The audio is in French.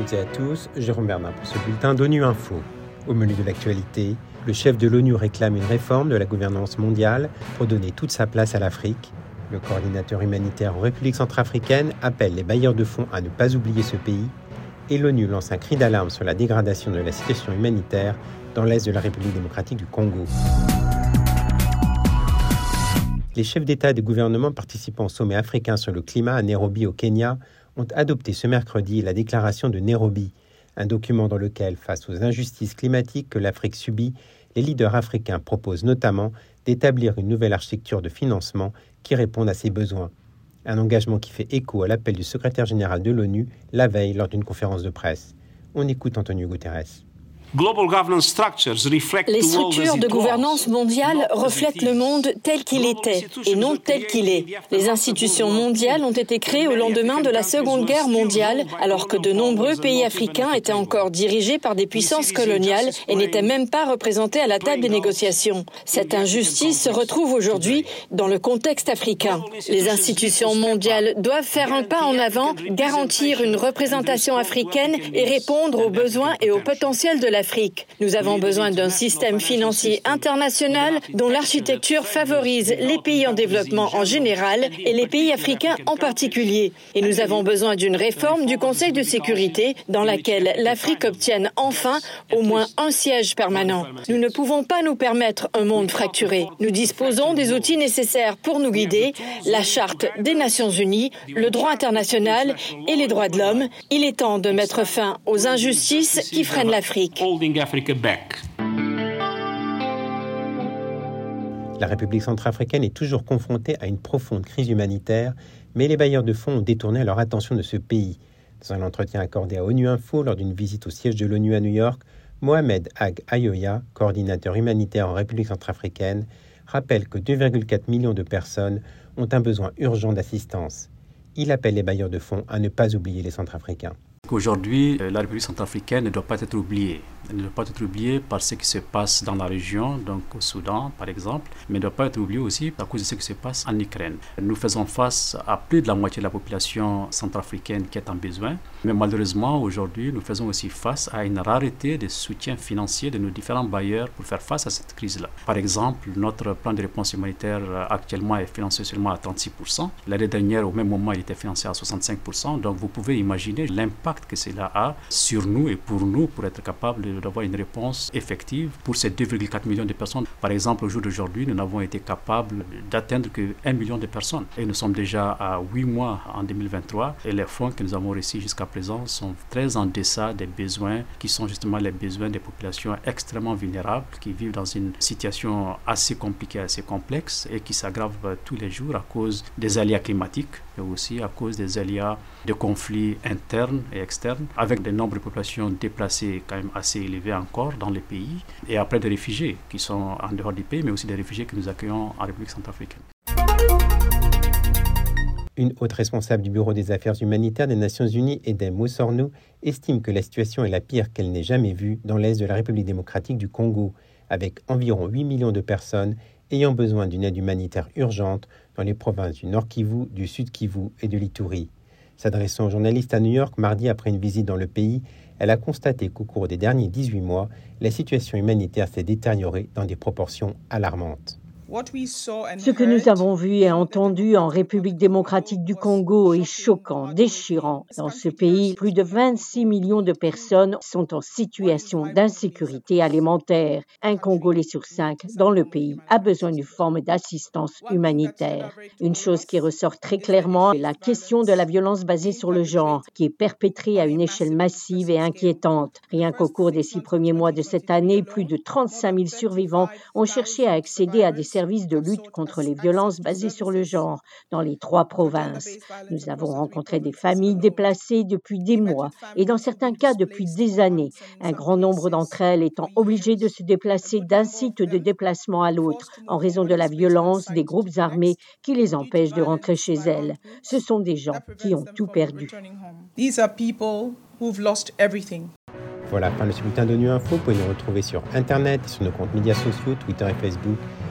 toutes à tous, Jérôme Bernard pour ce bulletin d'ONU Info. Au menu de l'actualité, le chef de l'ONU réclame une réforme de la gouvernance mondiale pour donner toute sa place à l'Afrique. Le coordinateur humanitaire en République centrafricaine appelle les bailleurs de fonds à ne pas oublier ce pays. Et l'ONU lance un cri d'alarme sur la dégradation de la situation humanitaire dans l'est de la République démocratique du Congo. Les chefs d'État et de gouvernement participant au sommet africain sur le climat à Nairobi au Kenya ont adopté ce mercredi la déclaration de Nairobi, un document dans lequel, face aux injustices climatiques que l'Afrique subit, les leaders africains proposent notamment d'établir une nouvelle architecture de financement qui réponde à ses besoins. Un engagement qui fait écho à l'appel du secrétaire général de l'ONU la veille lors d'une conférence de presse. On écoute Antonio Guterres. Les structures de gouvernance mondiale reflètent le monde tel qu'il était et non tel qu'il est. Les institutions mondiales ont été créées au lendemain de la Seconde Guerre mondiale, alors que de nombreux pays africains étaient encore dirigés par des puissances coloniales et n'étaient même pas représentés à la table des négociations. Cette injustice se retrouve aujourd'hui dans le contexte africain. Les institutions mondiales doivent faire un pas en avant, garantir une représentation africaine et répondre aux besoins et aux potentiels de la nous avons besoin d'un système financier international dont l'architecture favorise les pays en développement en général et les pays africains en particulier. Et nous avons besoin d'une réforme du Conseil de sécurité dans laquelle l'Afrique obtienne enfin au moins un siège permanent. Nous ne pouvons pas nous permettre un monde fracturé. Nous disposons des outils nécessaires pour nous guider, la Charte des Nations Unies, le droit international et les droits de l'homme. Il est temps de mettre fin aux injustices qui freinent l'Afrique. La République centrafricaine est toujours confrontée à une profonde crise humanitaire, mais les bailleurs de fonds ont détourné leur attention de ce pays. Dans un entretien accordé à ONU Info lors d'une visite au siège de l'ONU à New York, Mohamed Ag Ayoya, coordinateur humanitaire en République centrafricaine, rappelle que 2,4 millions de personnes ont un besoin urgent d'assistance. Il appelle les bailleurs de fonds à ne pas oublier les Centrafricains. Aujourd'hui, euh, la République centrafricaine ne doit pas être oubliée. Ne doit pas être oubliée par ce qui se passe dans la région, donc au Soudan par exemple, mais ne doit pas être oubliée aussi à cause de ce qui se passe en Ukraine. Nous faisons face à plus de la moitié de la population centrafricaine qui est en besoin, mais malheureusement aujourd'hui nous faisons aussi face à une rareté de soutien financier de nos différents bailleurs pour faire face à cette crise-là. Par exemple, notre plan de réponse humanitaire euh, actuellement est financé seulement à 36%. L'année dernière, au même moment, il était financé à 65%. Donc vous pouvez imaginer l'impact que cela a sur nous et pour nous pour être capable d'avoir une réponse effective pour ces 2,4 millions de personnes. Par exemple, au jour d'aujourd'hui, nous n'avons été capables d'atteindre que 1 million de personnes et nous sommes déjà à 8 mois en 2023 et les fonds que nous avons reçus jusqu'à présent sont très en deçà des besoins qui sont justement les besoins des populations extrêmement vulnérables qui vivent dans une situation assez compliquée, assez complexe et qui s'aggrave tous les jours à cause des aléas climatiques mais aussi à cause des aléas de conflits internes et externes, avec des nombres de populations déplacées quand même assez encore dans les pays, et après des réfugiés qui sont en dehors du pays, mais aussi des réfugiés que nous accueillons en République centrafricaine. Une haute responsable du Bureau des affaires humanitaires des Nations Unies, Edem Moussornou, estime que la situation est la pire qu'elle n'ait jamais vue dans l'est de la République démocratique du Congo, avec environ 8 millions de personnes ayant besoin d'une aide humanitaire urgente dans les provinces du Nord Kivu, du Sud Kivu et de l'Ituri. S'adressant aux journalistes à New York mardi après une visite dans le pays, elle a constaté qu'au cours des derniers 18 mois, la situation humanitaire s'est détériorée dans des proportions alarmantes. Ce que nous avons vu et entendu en République démocratique du Congo est choquant, déchirant. Dans ce pays, plus de 26 millions de personnes sont en situation d'insécurité alimentaire. Un Congolais sur cinq dans le pays a besoin d'une forme d'assistance humanitaire. Une chose qui ressort très clairement est la question de la violence basée sur le genre, qui est perpétrée à une échelle massive et inquiétante. Rien qu'au cours des six premiers mois de cette année, plus de 35 000 survivants ont cherché à accéder à des services service de lutte contre les violences basées sur le genre dans les trois provinces. Nous avons rencontré des familles déplacées depuis des mois et dans certains cas depuis des années, un grand nombre d'entre elles étant obligées de se déplacer d'un site de déplacement à l'autre en raison de la violence des groupes armés qui les empêchent de rentrer chez elles. Ce sont des gens qui ont tout perdu. Voilà, fin de ce bulletin d'ONU Info. Vous pouvez nous retrouver sur Internet, sur nos comptes médias sociaux, Twitter et Facebook.